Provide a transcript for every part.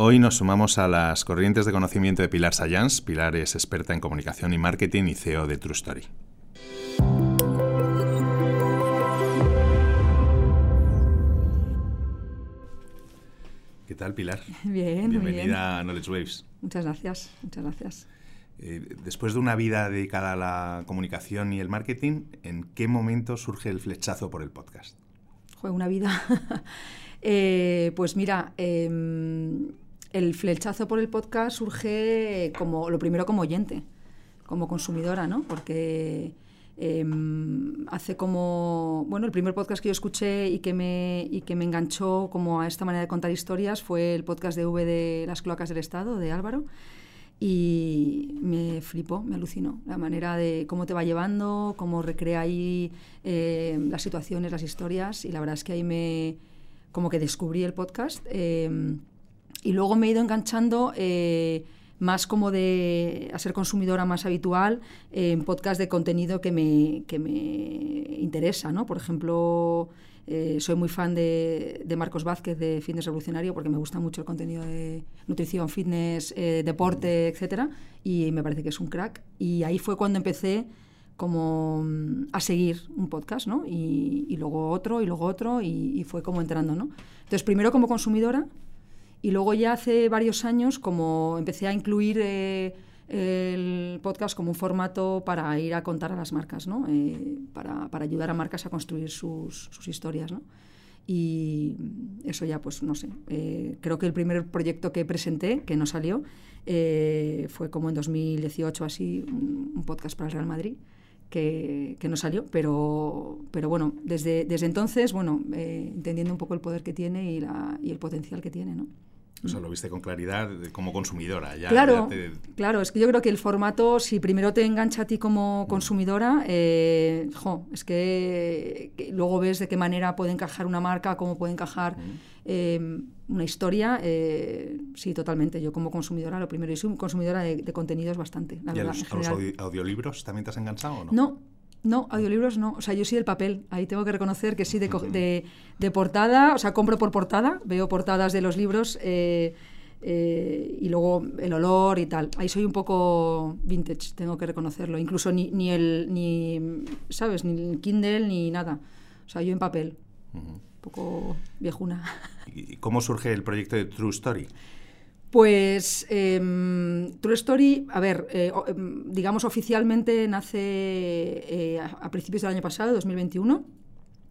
Hoy nos sumamos a las corrientes de conocimiento de Pilar Sayans. Pilar es experta en comunicación y marketing y CEO de True Story. ¿Qué tal, Pilar? Bien, Bienvenida bien. a Knowledge Waves. Muchas gracias, muchas gracias. Eh, después de una vida dedicada a la comunicación y el marketing, ¿en qué momento surge el flechazo por el podcast? Fue una vida. eh, pues mira, eh, el flechazo por el podcast surge como lo primero como oyente, como consumidora, ¿no? Porque eh, hace como bueno el primer podcast que yo escuché y que me y que me enganchó como a esta manera de contar historias fue el podcast de V de las cloacas del Estado de Álvaro y me flipó, me alucinó la manera de cómo te va llevando, cómo recrea ahí eh, las situaciones, las historias y la verdad es que ahí me como que descubrí el podcast eh, y luego me he ido enganchando eh, más como de a ser consumidora más habitual en podcast de contenido que me, que me interesa, ¿no? Por ejemplo, eh, soy muy fan de, de, Marcos Vázquez de Fitness Revolucionario porque me gusta mucho el contenido de nutrición, fitness, eh, deporte, etcétera, y me parece que es un crack. Y ahí fue cuando empecé como a seguir un podcast, ¿no? Y, y luego otro, y luego otro, y, y, fue como entrando, ¿no? Entonces, primero como consumidora, y luego ya hace varios años como empecé a incluir eh, el podcast como un formato para ir a contar a las marcas, ¿no? Eh, para, para, ayudar a marcas a construir sus, sus, historias. ¿no? Y eso ya, pues no sé, eh, creo que el primer proyecto que presenté, que no salió, eh, fue como en 2018 así, un, un podcast para el Real Madrid. Que, que, no salió, pero, pero bueno, desde, desde entonces, bueno, eh, entendiendo un poco el poder que tiene y, la, y el potencial que tiene, ¿no? O sea, lo viste con claridad como consumidora. Ya, claro, ya te... claro, es que yo creo que el formato, si primero te engancha a ti como consumidora, eh, jo, es que, que, luego ves de qué manera puede encajar una marca, cómo puede encajar eh, una historia. Eh, sí, totalmente. Yo como consumidora, lo primero, y soy consumidora de, de contenidos bastante. La ¿Y verdad, a los, a los audio audiolibros también te has enganchado o no? No, no, audiolibros no. O sea, yo sí del papel. Ahí tengo que reconocer que sí de, de, de portada. O sea, compro por portada. Veo portadas de los libros eh, eh, y luego el olor y tal. Ahí soy un poco vintage, tengo que reconocerlo. Incluso ni, ni el, ni, ¿sabes? Ni el Kindle ni nada. O sea, yo en papel. Uh -huh. Un poco viejuna. ¿Y cómo surge el proyecto de True Story? Pues eh, True Story, a ver, eh, digamos oficialmente nace eh, a principios del año pasado, 2021,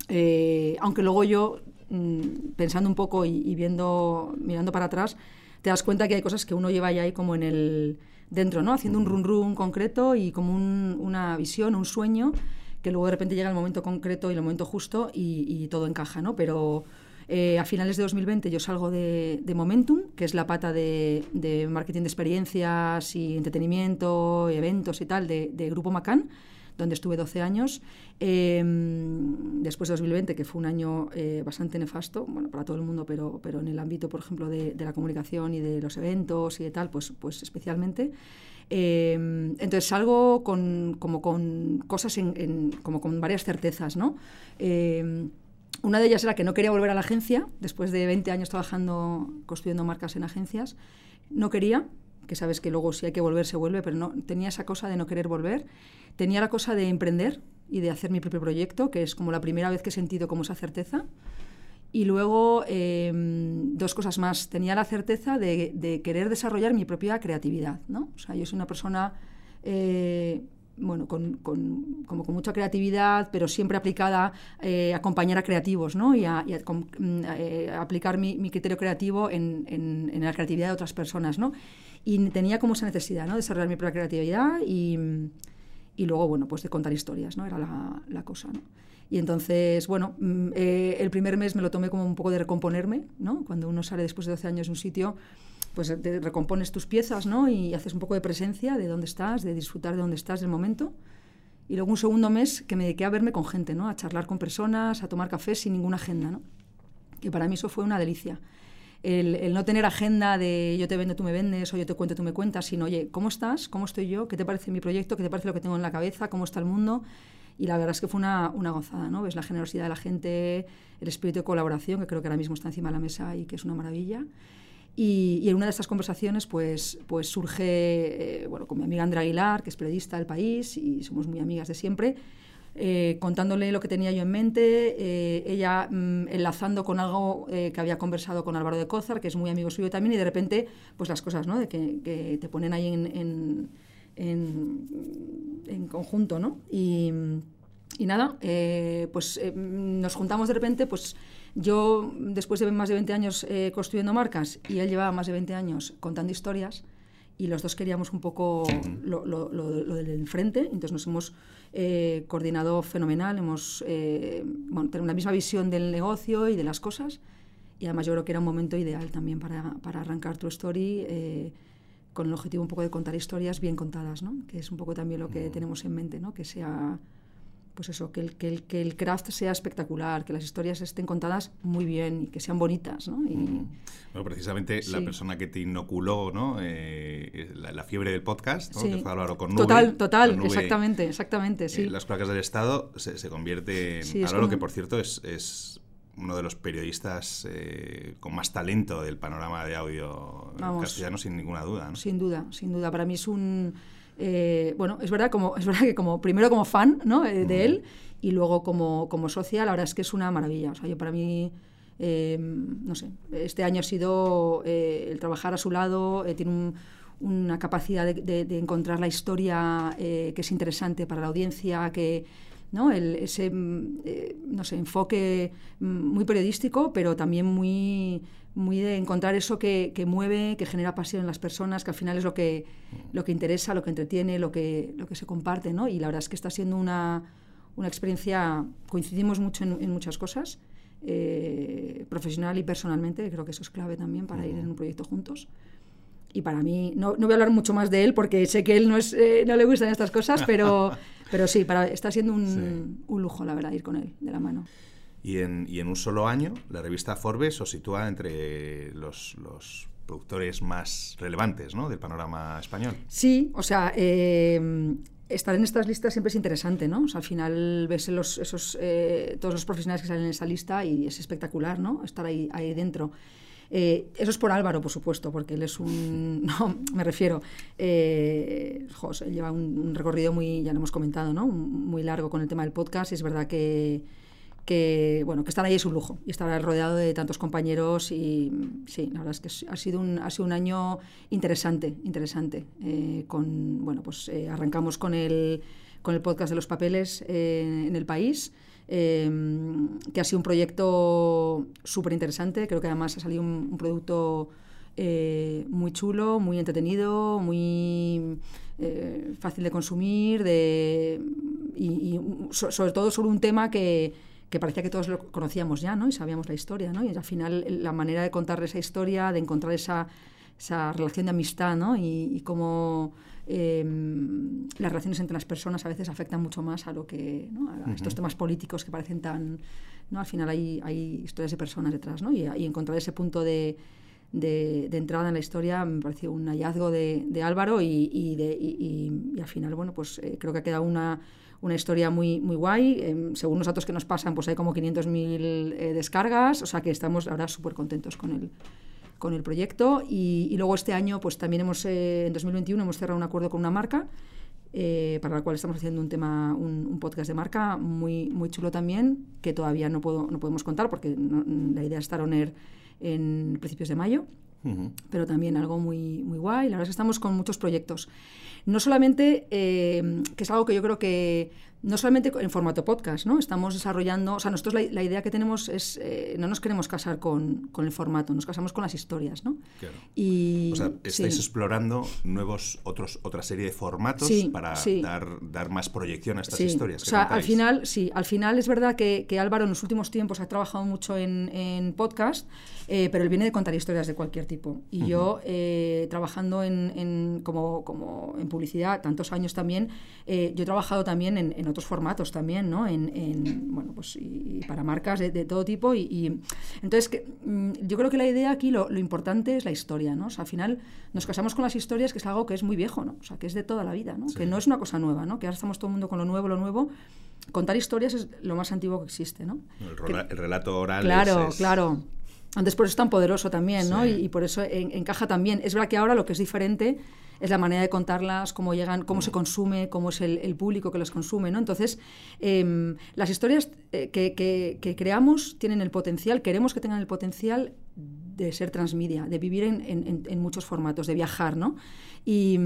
eh, aunque luego yo, mm, pensando un poco y, viendo, mirando para atrás, te das cuenta que hay cosas que uno lleva ya ahí como en el dentro, ¿no? Haciendo un run run concreto y como un, una visión, un sueño, que luego de repente llega el momento concreto y el momento justo y, y todo encaja, ¿no? Pero eh, a finales de 2020 yo salgo de, de Momentum, que es la pata de, de, marketing de experiencias y entretenimiento, eventos y tal, de, de, Grupo Macan, donde estuve 12 años. Eh, después de 2020, que fue un año eh, bastante nefasto, bueno, para todo el mundo, pero, pero en el ámbito, por ejemplo, de, de, la comunicación y de los eventos y de tal, pues, pues especialmente. Eh, entonces salgo con, como con cosas, en, en, como con varias certezas, ¿no? Una de ellas era que no quería volver a la agencia, después de 20 años trabajando, construyendo marcas en agencias. No quería, que sabes que luego si hay que volver se vuelve, pero no tenía esa cosa de no querer volver. Tenía la cosa de emprender y de hacer mi propio proyecto, que es como la primera vez que he sentido como esa certeza. Y luego, eh, dos cosas más. Tenía la certeza de, de, querer desarrollar mi propia creatividad, ¿no? O sea, yo soy una persona... Eh, bueno, con, con, como con mucha creatividad, pero siempre aplicada eh, a acompañar a creativos, ¿no? Y a, a, eh, aplicar mi, mi, criterio creativo en, en, la creatividad de otras personas, ¿no? Y tenía como esa necesidad, ¿no? De desarrollar mi propia creatividad y, y luego, bueno, pues de contar historias, ¿no? Era la, la cosa, ¿no? Y entonces, bueno, eh, el primer mes me lo tomé como un poco de recomponerme, ¿no? Cuando uno sale después de 12 años de un sitio, pues te recompones tus piezas, ¿no? Y haces un poco de presencia de dónde estás, de disfrutar de dónde estás del momento. Y luego un segundo mes que me dediqué a verme con gente, ¿no? A charlar con personas, a tomar café sin ninguna agenda, ¿no? Que para mí eso fue una delicia. El, el, no tener agenda de yo te vendo, tú me vendes, o yo te cuento, tú me cuentas, sino, oye, ¿cómo estás? ¿Cómo estoy yo? ¿Qué te parece mi proyecto? ¿Qué te parece lo que tengo en la cabeza? ¿Cómo está el mundo? Y la verdad es que fue una, una gozada, ¿no? Ves la generosidad de la gente, el espíritu de colaboración, que creo que ahora mismo está encima de la mesa y que es una maravilla. Y, en una de estas conversaciones pues, pues surge, eh, bueno, con mi amiga Andrea Aguilar, que es periodista del país y somos muy amigas de siempre, eh, contándole lo que tenía yo en mente, eh, ella mm, enlazando con algo que había conversado con Álvaro de Cózar, que es muy amigo suyo también, y de repente, pues las cosas, ¿no? De que, te ponen ahí en, en, en, conjunto, ¿no? Y, y nada, pues nos juntamos de repente, pues yo, después de más de 20 años eh, construyendo marcas y él llevaba más de 20 años contando historias, y los dos queríamos un poco lo, lo, del frente, entonces nos hemos eh, coordinado fenomenal, hemos eh, bueno, tenemos la misma visión del negocio y de las cosas, y además yo creo que era un momento ideal también para, para arrancar True Story con el objetivo un poco de contar historias bien contadas, ¿no? que es un poco también lo que tenemos en mente, ¿no? que sea pues eso, que el, que, el, que el craft sea espectacular, que las historias estén contadas muy bien y que sean bonitas. ¿no? Y, Bueno, precisamente la persona que te inoculó ¿no? Eh, la, fiebre del podcast, ¿no? que fue Álvaro con Total, total, exactamente, exactamente, sí. las placas del Estado se, convierte en Álvaro, que por cierto es, es uno de los periodistas eh, con más talento del panorama de audio castellano, sin ninguna duda. ¿no? Sin duda, sin duda. Para mí es un eh, bueno, es verdad, como, es verdad que como, primero como fan ¿no? Eh, de él y luego como, como socia, la verdad es que es una maravilla. O sea, yo para mí, eh, no sé, este año ha sido el trabajar a su lado, tiene una capacidad de, encontrar la historia que es interesante para la audiencia, que... ¿no? El, ese no sé, enfoque muy periodístico, pero también muy, muy de encontrar eso que, mueve, que genera pasión en las personas, que al final es lo que, lo que interesa, lo que entretiene, lo que, lo que se comparte, ¿no? Y la verdad es que está siendo una, una experiencia, coincidimos mucho en, muchas cosas, eh, profesional y personalmente, creo que eso es clave también para ir en un proyecto juntos. Y para mí, no, no voy a hablar mucho más de él porque sé que él no, es, eh, no le gustan estas cosas, pero, pero sí, para, está siendo un, un lujo, la verdad, ir con él de la mano. Y en, y en, un solo año, la revista Forbes os sitúa entre los, productores más relevantes ¿no? del panorama español. Sí, o sea, eh, estar en estas listas siempre es interesante, ¿no? O sea, al final ves los, esos, eh, todos los profesionales que salen en esa lista y es espectacular, ¿no? Estar ahí, ahí dentro. Eh, eso es por Álvaro, por supuesto, porque él es un... No, me refiero... Eh, José, lleva un, un, recorrido muy, ya lo hemos comentado, ¿no? Muy largo con el tema del podcast y es verdad que que, bueno, que estar ahí es un lujo y estar rodeado de tantos compañeros y sí, la verdad es que ha sido un, ha sido un año interesante, interesante. Eh, con, bueno, pues eh, arrancamos con el, con el podcast de los papeles eh, en el país. que ha sido un proyecto súper interesante. Creo que además ha salido un, producto muy chulo, muy entretenido, muy fácil de consumir de, y, sobre todo sobre un tema que, que parecía que todos lo conocíamos ya, ¿no? Y sabíamos la historia, ¿no? Y al final la manera de contar esa historia, de encontrar esa, esa relación de amistad, ¿no? Y, cómo em, las relaciones entre las personas a veces afectan mucho más a lo que, ¿no? a estos temas políticos que parecen tan, ¿no? Al final hay, hay historias de personas detrás, ¿no? Y, encontrar ese punto de, de, entrada en la historia me pareció un hallazgo de, de Álvaro y, y, y, al final, bueno, pues eh, creo que ha quedado una una historia muy, muy guay. Em, según los datos que nos pasan, pues hay como 500.000 eh, descargas, o sea que estamos ahora súper contentos con el, con el proyecto. Y, luego este año, pues también hemos, eh, en 2021, hemos cerrado un acuerdo con una marca. Eh, para la cual estamos haciendo un tema, un, podcast de marca muy, muy chulo también, que todavía no, puedo, no podemos contar porque la idea es estar on air en principios de mayo, pero también algo muy, muy guay. La verdad es que estamos con muchos proyectos. No solamente, que es algo que yo creo que no solamente en formato podcast, ¿no? Estamos desarrollando, o sea, nosotros la, idea que tenemos es, eh, no nos queremos casar con, con, el formato, nos casamos con las historias, ¿no? Claro. Y, o sea, estáis explorando nuevos, otros, otra serie de formatos para Dar, dar más proyección a estas historias. o sea, al final, sí, al final es verdad que, que, Álvaro en los últimos tiempos ha trabajado mucho en, en podcast, eh, pero él viene de contar historias de cualquier tipo. Y yo, eh, trabajando en, en, como, como en publicidad tantos años también, yo he trabajado también en otros formatos también, ¿no? En, bueno, pues y, para marcas de, todo tipo. Y, entonces, que, mm, yo creo que la idea aquí, lo, importante es la historia, ¿no? O sea, al final nos casamos con las historias, que es algo que es muy viejo, ¿no? O sea, que es de toda la vida, ¿no? Que no es una cosa nueva, ¿no? Que ahora estamos todo el mundo con lo nuevo, lo nuevo. Contar historias es lo más antiguo que existe, ¿no? El, relato oral claro, claro. Antes por eso es tan poderoso también, ¿no? Y, por eso encaja también. Es verdad que ahora lo que es diferente es la manera de contarlas, cómo llegan, cómo se mm. consume, cómo es el, público que las consume, ¿no? Entonces, em, las historias eh, que, que, creamos tienen el potencial, queremos que tengan el potencial de ser transmedia, de vivir en, muchos formatos, de viajar, ¿no? Y,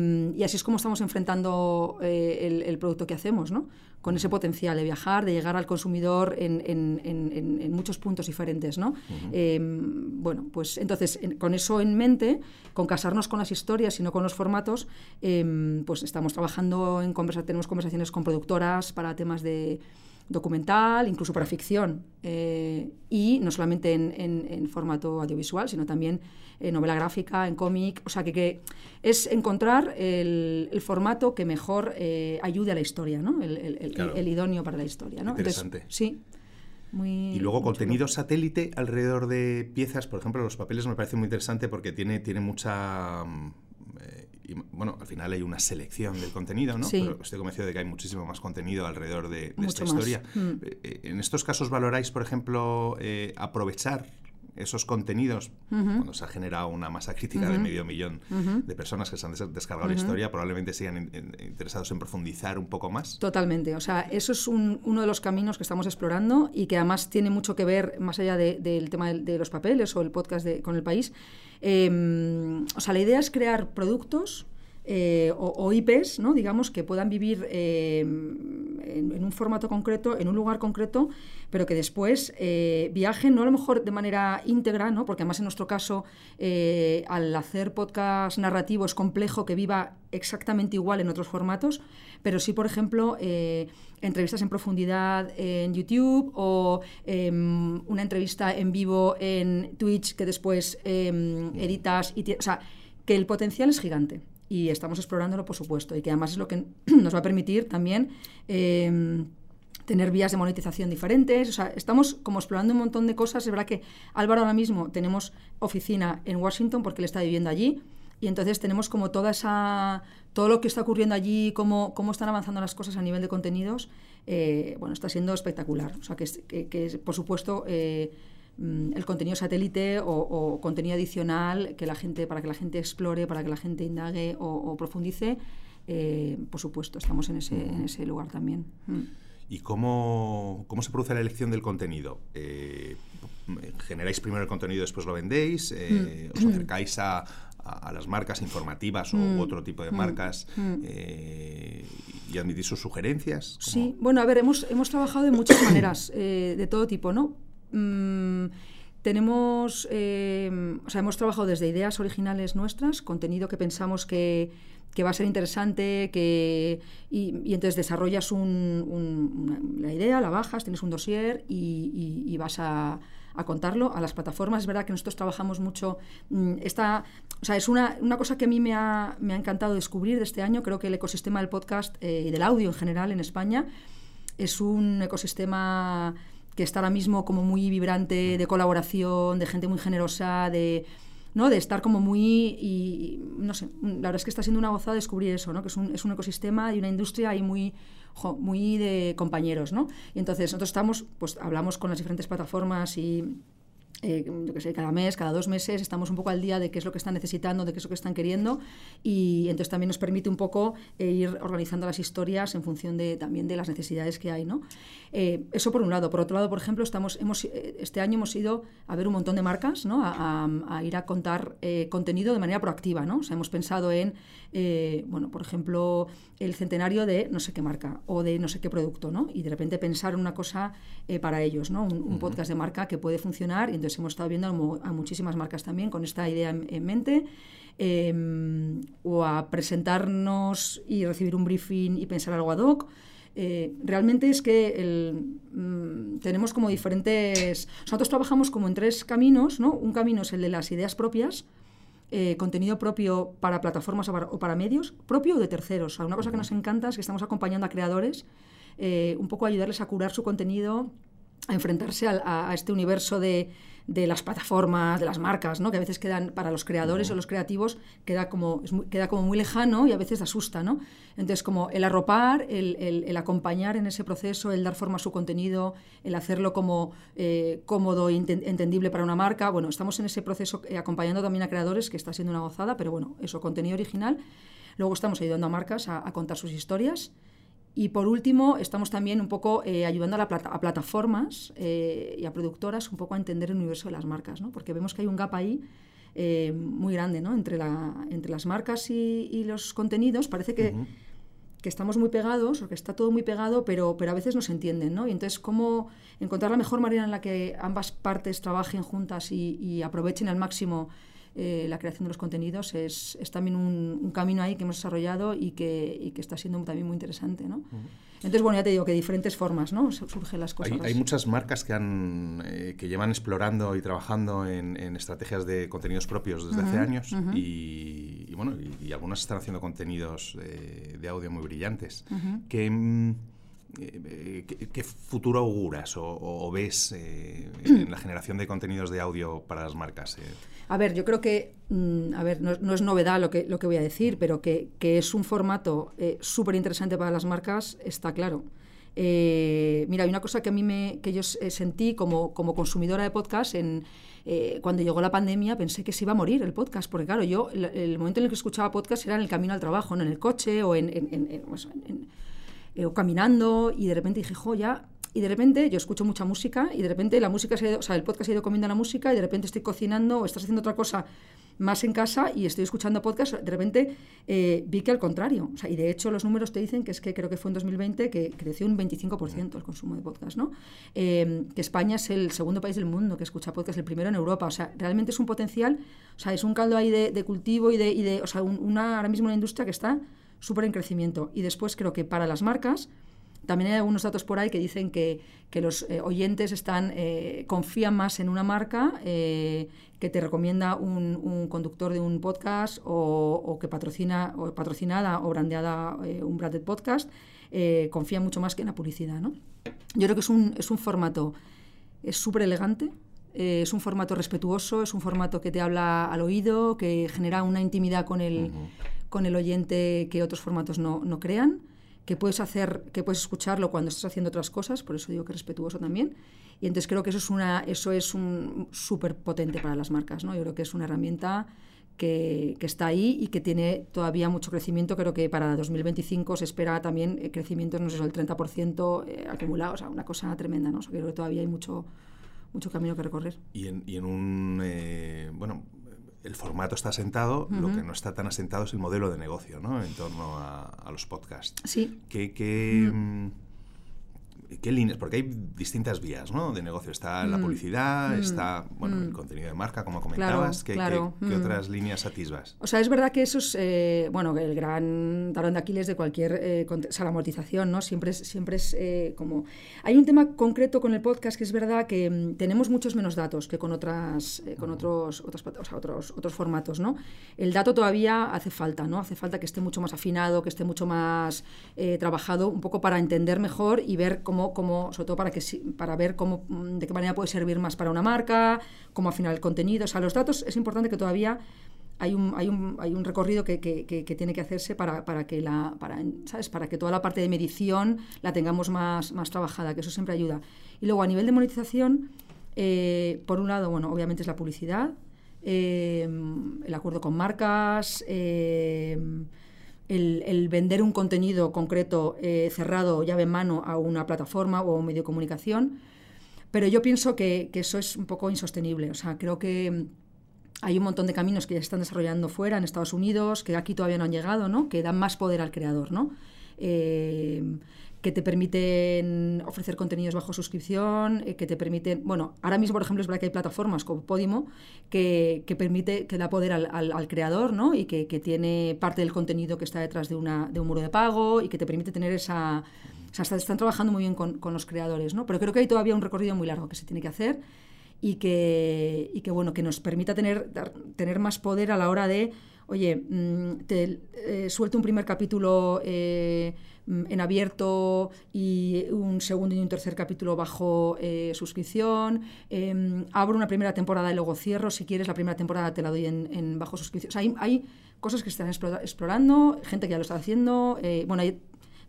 así es como estamos enfrentando eh, el, producto que hacemos, ¿no? Con ese potencial de viajar, de llegar al consumidor en, muchos puntos diferentes, ¿no? Em, bueno, pues entonces, con eso en mente, con casarnos con las historias y no con los formatos, em, pues estamos trabajando en conversaciones, tenemos conversaciones con productoras para temas de documental, incluso para ficción, eh, y no solamente en, formato audiovisual, sino también en novela gráfica, en cómic, o sea, que, es encontrar el, formato que mejor eh, ayude a la historia, ¿no? el, idóneo para la historia. ¿no? Interesante. sí. Muy, y luego contenido satélite alrededor de piezas, por ejemplo, los papeles me parece muy interesante porque tiene, tiene mucha mm, bueno, al final hay una selección del contenido, ¿no? Pero estoy convencido de que hay muchísimo más contenido alrededor de, esta historia. Mm. Eh, eh, en estos casos valoráis, por ejemplo, eh, aprovechar esos contenidos, cuando se ha generado una masa crítica de medio millón de personas que se han descargado la historia, probablemente sigan interesados en profundizar un poco más. Totalmente. O sea, eso es uno de los caminos que estamos explorando y que además tiene mucho que ver, más allá del tema de, los papeles o el podcast con el país. Em, o sea, la idea es crear productos eh, o, IPs, ¿no? digamos, que puedan vivir eh, en, un formato concreto, en un lugar concreto, pero que después eh, viajen, no a lo mejor de manera íntegra, ¿no? porque además en nuestro caso, al hacer podcast narrativo es complejo que viva exactamente igual en otros formatos, pero sí, por ejemplo, entrevistas en profundidad en YouTube o em, una entrevista en vivo en Twitch que después em, editas y... O sea, que el potencial es gigante y estamos explorándolo, por supuesto, y que además es lo que nos va a permitir también em, tener vías de monetización diferentes. O sea, estamos como explorando un montón de cosas. Es verdad que Álvaro ahora mismo tenemos oficina en Washington porque él está viviendo allí. Y entonces tenemos como toda esa, todo lo que está ocurriendo allí, cómo, cómo están avanzando las cosas a nivel de contenidos, eh, bueno, está siendo espectacular. O sea, que, que, por supuesto, eh, Mm, el contenido satélite o, contenido adicional que la gente, para que la gente explore, para que la gente indague o, profundice, eh, por supuesto, estamos en ese, en ese lugar también. Mm. ¿Y cómo, cómo, se produce la elección del contenido? Eh, ¿Generáis primero el contenido y después lo vendéis? Eh, mm. ¿Os acercáis a, a, las marcas informativas o otro tipo de marcas y admitís sus sugerencias? Sí, bueno, a ver, hemos, hemos trabajado de muchas maneras, de todo tipo, ¿no? Mm, tenemos, eh, o sea, hemos trabajado desde ideas originales nuestras, contenido que pensamos que, va a ser interesante, que, y, entonces desarrollas la idea, la bajas, tienes un dossier y, vas a, contarlo a las plataformas. Es verdad que nosotros trabajamos mucho. Mm, esta, o sea, es una, cosa que a mí me ha, encantado descubrir de este año. Creo que el ecosistema del podcast eh, y del audio en general en España es un ecosistema que está ahora mismo como muy vibrante de colaboración, de gente muy generosa, de, ¿no? de estar como muy... Y, no sé, la verdad es que está siendo una gozada descubrir eso, ¿no? que es un, es un ecosistema y una industria ahí muy, muy de compañeros. ¿no? Y entonces nosotros estamos, pues hablamos con las diferentes plataformas y eh, yo que sé, cada mes, cada dos meses, estamos un poco al día de qué es lo que están necesitando, de qué es lo que están queriendo y entonces también nos permite un poco eh, ir organizando las historias en función de, también de las necesidades que hay. ¿no? Eh, eso por un lado. Por otro lado, por ejemplo, estamos, hemos, este año hemos ido a ver un montón de marcas, ¿no? a, ir a contar contenido de manera proactiva. ¿no? O sea, hemos pensado en, bueno, por ejemplo, el centenario de no sé qué marca o de no sé qué producto, ¿no? y de repente pensar en una cosa para ellos, ¿no? un, podcast de marca que puede funcionar y entonces hemos estado viendo a, muchísimas marcas también con esta idea en, mente. Em, o a presentarnos y recibir un briefing y pensar algo ad hoc. Eh, realmente es que mm, tenemos como diferentes... Nosotros trabajamos como en tres caminos, ¿no? Un camino es el de las ideas propias, eh, contenido propio para plataformas o para, medios, propio o de terceros. una cosa que nos encanta es que estamos acompañando a creadores, eh, un poco ayudarles a curar su contenido, a enfrentarse a, este universo de, de las plataformas, de las marcas, ¿no? que a veces quedan para los creadores o los creativos, queda como, queda como muy lejano y a veces asusta. ¿no? Entonces, como el arropar, el, el, acompañar en ese proceso, el dar forma a su contenido, el hacerlo como eh, cómodo e entendible para una marca, bueno, estamos en ese proceso eh, acompañando también a creadores, que está siendo una gozada, pero bueno, eso, contenido original. Luego estamos ayudando a marcas a, a contar sus historias y por último, estamos también un poco eh, ayudando a, la a plataformas eh, y a productoras un poco a entender el universo de las marcas, ¿no? porque vemos que hay un gap ahí eh, muy grande ¿no? entre, la, entre las marcas y, los contenidos. Parece que, que, estamos muy pegados o que está todo muy pegado, pero, pero a veces no se entienden. ¿no? Y entonces, ¿cómo encontrar la mejor manera en la que ambas partes trabajen juntas y, y aprovechen al máximo eh, la creación de los contenidos es, es también un, camino ahí que hemos desarrollado y que, y que está siendo también muy interesante. ¿no? Entonces, bueno, ya te digo que de diferentes formas ¿no? surgen las cosas. Hay, muchas marcas que, han, eh, que llevan explorando y trabajando en, estrategias de contenidos propios desde hace años y, bueno, y, algunas están haciendo contenidos de, audio muy brillantes. que mm, eh, ¿qué, futuro auguras o, ves en la generación de contenidos de audio para las marcas? A ver, yo creo que, mm, a ver, no, es novedad lo que, lo que voy a decir, pero que, es un formato eh, súper interesante para las marcas, está claro. Eh, mira, hay una cosa que a mí me, que yo sentí como, como consumidora de podcast en, eh, cuando llegó la pandemia pensé que se iba a morir el podcast, porque claro, yo el, momento en el que escuchaba podcast era en el camino al trabajo, no en el coche o, en, pues, o caminando y de repente dije, jo, ya y de repente yo escucho mucha música y de repente la música se o sea, el podcast ha ido comiendo la música y de repente estoy cocinando o estás haciendo otra cosa más en casa y estoy escuchando podcast, de repente eh, vi que al contrario. O sea, y de hecho los números te dicen que es que creo que fue en 2020 que creció un 25% el consumo de podcast, ¿no? Eh, que España es el segundo país del mundo que escucha podcast, el primero en Europa. O sea, realmente es un potencial, o sea, es un caldo ahí de, cultivo y de, y de o sea, una, ahora mismo una industria que está súper en crecimiento. Y después creo que para las marcas también hay algunos datos por ahí que dicen que, los eh, oyentes están, eh, confían más en una marca eh, que te recomienda un, conductor de un podcast o, que patrocina o patrocinada o brandeada un branded podcast, confían mucho más que en la publicidad. ¿no? Yo creo que es un, es un formato es súper elegante, es un formato respetuoso, es un formato que te habla al oído, que genera una intimidad con el, con el oyente que otros formatos no, no crean que puedes hacer, que puedes escucharlo cuando estás haciendo otras cosas, por eso digo que es respetuoso también. Y entonces creo que eso es una, eso es un súper potente para las marcas, ¿no? Yo creo que es una herramienta que, que, está ahí y que tiene todavía mucho crecimiento. Creo que para 2025 se espera también eh, crecimientos, no sé, el 30% eh, acumulado, sea, una cosa tremenda, ¿no? O creo que todavía hay mucho, mucho camino que recorrer. Y en, y en un, eh, bueno, el formato está asentado, lo que no está tan asentado es el modelo de negocio, ¿no? En torno a, los podcasts. Sí. ¿Qué, qué, mm, ¿Qué líneas? Porque hay distintas vías ¿no? de negocio. Está la mm. publicidad, mm. está bueno, el mm. contenido de marca, como comentabas. ¿Qué, ¿qué, otras líneas atisbas? O sea, es verdad que eso es eh, bueno, el gran talón de Aquiles de cualquier eh, o sea, la amortización. ¿no? Siempre es, siempre es eh, como... Hay un tema concreto con el podcast que es verdad que tenemos muchos menos datos que con, otras, con otros, otros, o sea, otros, otros formatos. ¿no? El dato todavía hace falta, ¿no? hace falta que esté mucho más afinado, que esté mucho más trabajado, un poco para entender mejor y ver cómo sobre todo para, que, para ver cómo, mm, de qué manera puede servir más para una marca, cómo afinar el contenido. O sea, los datos es importante que todavía hay un, hay un, hay un recorrido que, que, tiene que hacerse para, para, que la, ¿sabes? para que toda la parte de medición la tengamos más, más trabajada, que eso siempre ayuda. Y luego a nivel de monetización, eh, por un lado, bueno, obviamente es la publicidad, eh, el acuerdo con marcas, eh, el, vender un contenido concreto eh, cerrado, llave en mano, a una plataforma o a un medio de comunicación. Pero yo pienso que, eso es un poco insostenible. O sea, creo que hay un montón de caminos que ya se están desarrollando fuera, en Estados Unidos, que aquí todavía no han llegado, ¿no? que dan más poder al creador. ¿no? Eh, que te permiten ofrecer contenidos bajo suscripción, eh, que te permiten, bueno, ahora mismo, por ejemplo, es verdad que hay plataformas como Podimo que, que permite, que da poder al, al, creador, ¿no? Y que, que, tiene parte del contenido que está detrás de, una, de un muro de pago y que te permite tener esa... O sea, están trabajando muy bien con, con los creadores, ¿no? Pero creo que hay todavía un recorrido muy largo que se tiene que hacer y que, y que bueno, que nos permita tener, tener más poder a la hora de oye, mm, te eh, suelto un primer capítulo eh, mm, en abierto y un segundo y un tercer capítulo bajo eh, suscripción. Em, abro una primera temporada y luego cierro. Si quieres, la primera temporada te la doy en, bajo suscripción. O sea, hay, cosas que están explorando, gente que ya lo está haciendo. bueno,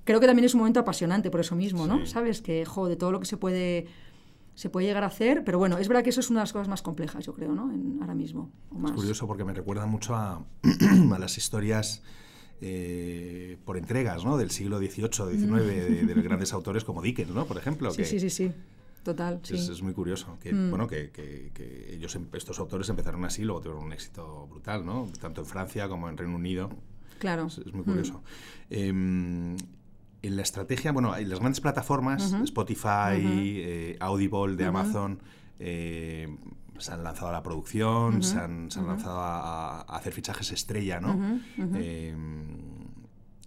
creo que también es un momento apasionante por eso mismo, ¿no? Sabes que, jo, de todo lo que se puede se puede llegar a hacer, pero bueno, es verdad que eso es una de las cosas más complejas, yo creo, ¿no? ahora mismo. Es curioso porque me recuerda mucho a, las historias eh, por entregas, ¿no? Del siglo XVIII, XIX, de, de, grandes autores como Dickens, ¿no? Por ejemplo. Sí, sí, sí, sí. Total. Es, muy curioso. Que, mm. Bueno, que, que, ellos, em, estos autores empezaron así luego tuvieron un éxito brutal, ¿no? Tanto en Francia como en Reino Unido. Claro. Es, muy curioso. Mm. Em, en la estrategia, bueno, las grandes plataformas, Spotify, eh, Audible de Amazon, eh, se han lanzado a la producción, se han, lanzado a, hacer fichajes estrella, ¿no? Eh,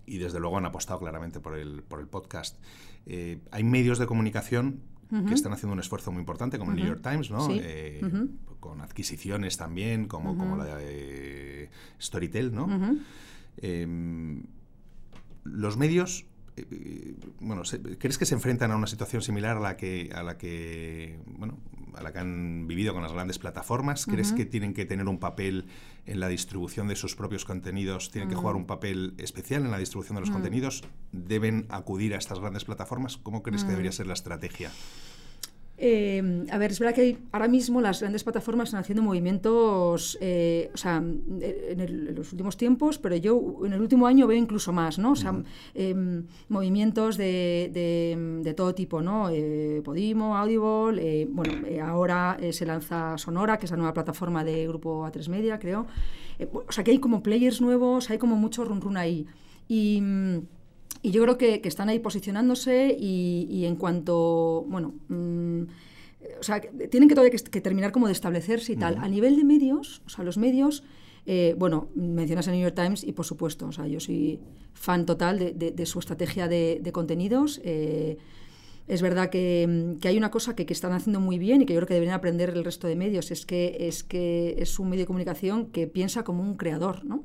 y desde luego han apostado claramente por el, por el podcast. hay medios de comunicación que están haciendo un esfuerzo muy importante, como el New York Times, ¿no? Con adquisiciones también, como, como la de Storytel, ¿no? los medios bueno, ¿crees que se enfrentan a una situación similar a la que, a la que, bueno, a la que han vivido con las grandes plataformas? ¿Crees que tienen que tener un papel en la distribución de sus propios contenidos? ¿Tienen que jugar un papel especial en la distribución de los contenidos? ¿Deben acudir a estas grandes plataformas? ¿Cómo crees que debería ser la estrategia? Eh, a ver, es verdad que ahora mismo las grandes plataformas están haciendo movimientos, eh, o sea, en, los últimos tiempos, pero yo en el último año veo incluso más, ¿no? O sea, em, movimientos de, todo tipo, ¿no? Eh, Podimo, Audible, bueno, ahora se lanza Sonora, que es la nueva plataforma de Grupo A3 Media, creo. o sea, que hay como players nuevos, hay como mucho run run ahí. Y mm, y yo creo que, están ahí posicionándose y, en cuanto, bueno, mm, o sea, tienen que todavía que, terminar como de establecerse y tal. A nivel de medios, o sea, los medios, eh, bueno, mencionas a New York Times y por supuesto, o sea, yo soy fan total de, su estrategia de, contenidos. Eh, es verdad que, hay una cosa que, que, están haciendo muy bien y que yo creo que deberían aprender el resto de medios, es que es, que es un medio de comunicación que piensa como un creador, ¿no?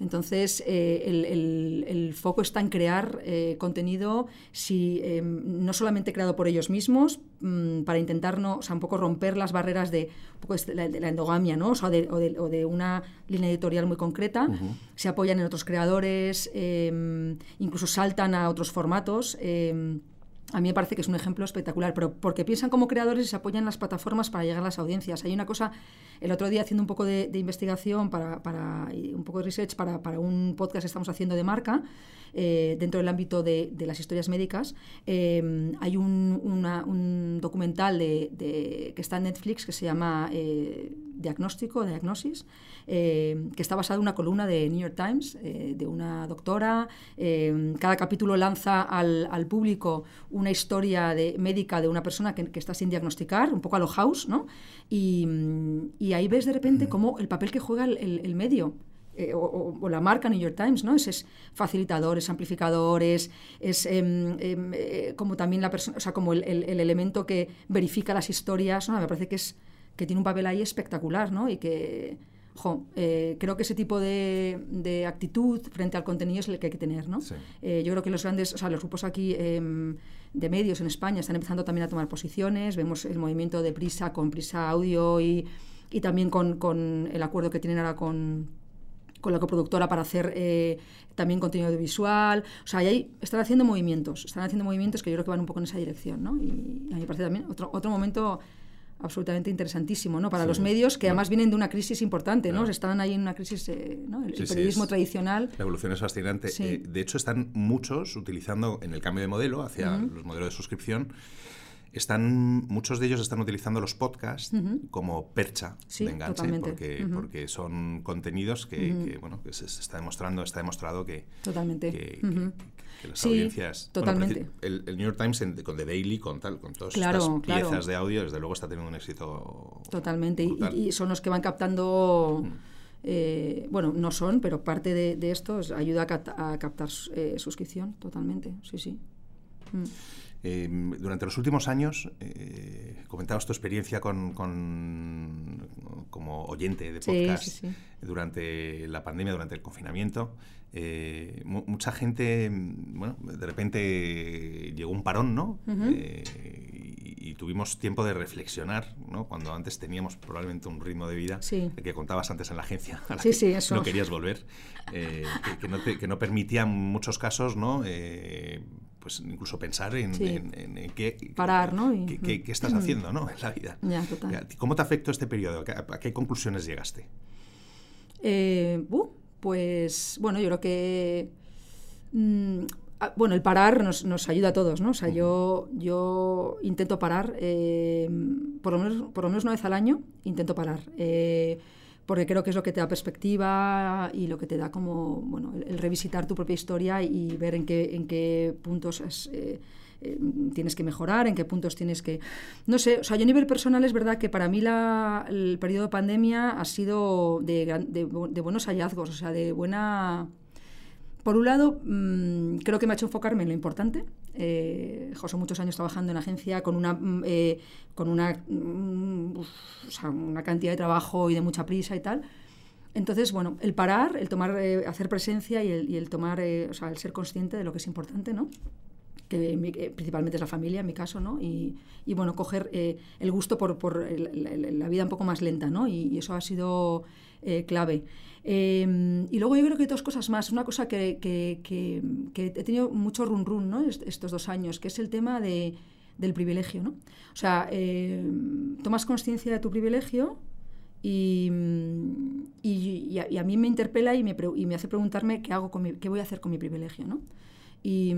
Entonces, eh, el, foco está en crear eh, contenido si, em, no solamente creado por ellos mismos, mm, para intentar no, o sea, un poco romper las barreras de, la, endogamia, ¿no? O, de, una línea editorial muy concreta. Se apoyan en otros creadores, em, incluso saltan a otros formatos. A mí me parece que es un ejemplo espectacular, pero porque piensan como creadores y se apoyan en las plataformas para llegar a las audiencias. Hay una cosa, el otro día haciendo un poco de, investigación, para, para, un poco de research para, para, un podcast que estamos haciendo de marca, eh, dentro del ámbito de, de las historias médicas, eh, hay un, un documental de, que está en Netflix que se llama eh, Diagnóstico, Diagnosis, que está basado en una columna de New York Times, de una doctora. cada capítulo lanza al, al público una historia de, médica de una persona que, está sin diagnosticar, un poco a lo house, ¿no? Y, ahí ves de repente cómo el papel que juega el, medio. Eh, o, la marca New York Times, ¿no? Es, es facilitadores, amplificadores, es em, em, eh, como también la persona, o sea, como el, elemento que verifica las historias, ¿no? Me parece que es que tiene un papel ahí espectacular, ¿no? Y que, eh, creo que ese tipo de, actitud frente al contenido es el que hay que tener, ¿no? Eh, yo creo que los grandes, o sea, los grupos aquí em, de medios en España están empezando también a tomar posiciones, vemos el movimiento de Prisa con Prisa Audio y, también con, el acuerdo que tienen ahora con, la coproductora para hacer eh, también contenido audiovisual. O sea, ahí están haciendo movimientos, están haciendo movimientos que yo creo que van un poco en esa dirección, ¿no? Y a mí me parece también otro, otro momento absolutamente interesantísimo ¿no? para los medios que además vienen de una crisis importante, ¿no? Están ahí en una crisis, eh, ¿no? el, periodismo tradicional. La evolución es fascinante. Eh, de hecho, están muchos utilizando en el cambio de modelo hacia los modelos de suscripción están muchos de ellos están utilizando los podcasts como percha de enganche porque, porque son contenidos que, bueno que se, está demostrando está demostrado que totalmente. que, las audiencias totalmente. el, New York Times con The Daily con tal con todas estas piezas de audio desde luego está teniendo un éxito totalmente. Y, son los que van captando eh, bueno, no son, pero parte de, esto ayuda a, captar eh, suscripción, totalmente, sí, sí. Em, durante los últimos años, eh, comentabas tu experiencia con, como oyente de podcast durante la pandemia, durante el confinamiento. Eh, mucha gente, bueno, de repente llegó un parón, ¿no? Eh, y, tuvimos tiempo de reflexionar, ¿no? Cuando antes teníamos probablemente un ritmo de vida que contabas antes en la agencia, a la que no querías volver, que, no que, no permitía en muchos casos, ¿no? Pues incluso pensar en, qué, Parar, ¿no? qué, estás haciendo ¿no? en la vida. ¿Cómo te afectó este periodo? ¿A qué conclusiones llegaste? Eh, pues bueno, yo creo que... Mm, bueno, el parar nos, ayuda a todos, ¿no? O sea, yo, yo intento parar, eh, por, lo menos, por lo menos una vez al año, intento parar. Eh, porque creo que es lo que te da perspectiva y lo que te da como, bueno, el, revisitar tu propia historia y ver en qué, en qué puntos eh, eh, tienes que mejorar, en qué puntos tienes que... No sé, o sea, yo a nivel personal es verdad que para mí la, el periodo de pandemia ha sido de, de, de buenos hallazgos, o sea, de buena por un lado, mm, creo que me ha hecho enfocarme en lo importante. Eh, José, muchos años trabajando en agencia con una, mm, eh, con una, mm, una cantidad de trabajo y de mucha prisa y tal. Entonces, bueno, el parar, el tomar, eh, hacer presencia y el, y el tomar, eh, o sea, el ser consciente de lo que es importante, ¿no? que principalmente es la familia en mi caso, ¿no? Y, y bueno, coger el gusto por, por la vida un poco más lenta, ¿no? Y, y eso ha sido clave. Em, y luego yo creo que hay dos cosas más. Una cosa que, he tenido mucho run run ¿no? estos dos años, que es el tema de, del privilegio. ¿no? O sea, em, tomas conciencia de tu privilegio y, y, a, mí me interpela y me, y me hace preguntarme qué, hago con qué voy a hacer con mi privilegio. ¿no? Y,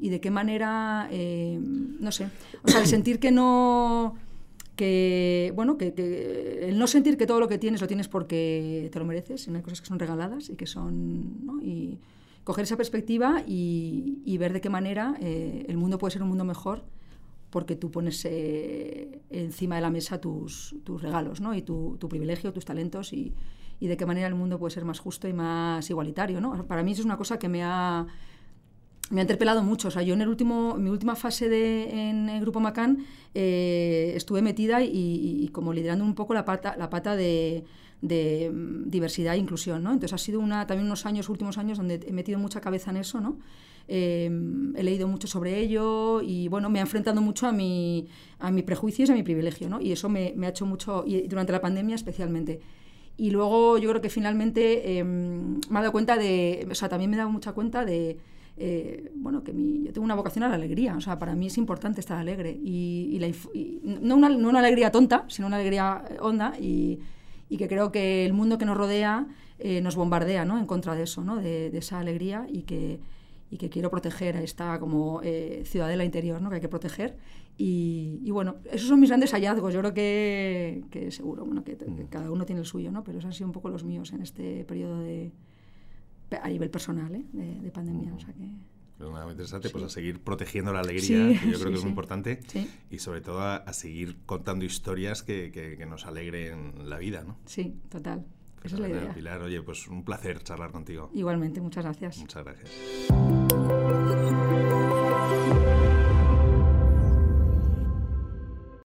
y de qué manera, em, no sé, o sea, el sentir que no que, bueno, que, el no sentir que todo lo que tienes lo tienes porque te lo mereces, sino hay cosas que son regaladas y que son. Y coger esa perspectiva y, ver de qué manera eh, el mundo puede ser un mundo mejor porque tú pones eh, encima de la mesa tus, tus regalos, ¿no? Y tu, tu, privilegio, tus talentos y, y de qué manera el mundo puede ser más justo y más igualitario, ¿no? Para mí eso es una cosa que me ha me ha interpelado mucho. O sea, yo en el último, mi última fase de, en el Grupo Macán eh, estuve metida y, como liderando un poco la pata, la pata de, mm, diversidad e inclusión, ¿no? Entonces ha sido una, también unos años, últimos años, donde he metido mucha cabeza en eso, ¿no? Eh, he leído mucho sobre ello y, bueno, me ha enfrentado mucho a, mi, a mis prejuicios y a mi privilegio, ¿no? Y eso me, me, ha hecho mucho, y durante la pandemia especialmente. Y luego yo creo que finalmente em, me ha dado cuenta de, o sea, también me he dado mucha cuenta de eh, bueno, que mi, yo tengo una vocación a la alegría, o sea, para mí es importante estar alegre y, no, una, no, una, alegría tonta, sino una alegría honda y, que creo que el mundo que nos rodea eh, nos bombardea ¿no? en contra de eso, ¿no? de, esa alegría y que, y que quiero proteger a esta como eh, ciudadela interior ¿no? que hay que proteger. Y, bueno, esos son mis grandes hallazgos. Yo creo que, que seguro bueno, que, que, cada uno tiene el suyo, ¿no? pero esos han sido un poco los míos en este periodo de, a nivel personal ¿eh? de, pandemia. O sea que... muy interesante, pues a seguir protegiendo la alegría, que yo creo que es muy importante, y sobre todo a, seguir contando historias que, que, nos alegren la vida, ¿no? Sí, total. Esa es la idea. Pilar, oye, pues un placer charlar contigo. Igualmente, muchas gracias. Muchas gracias.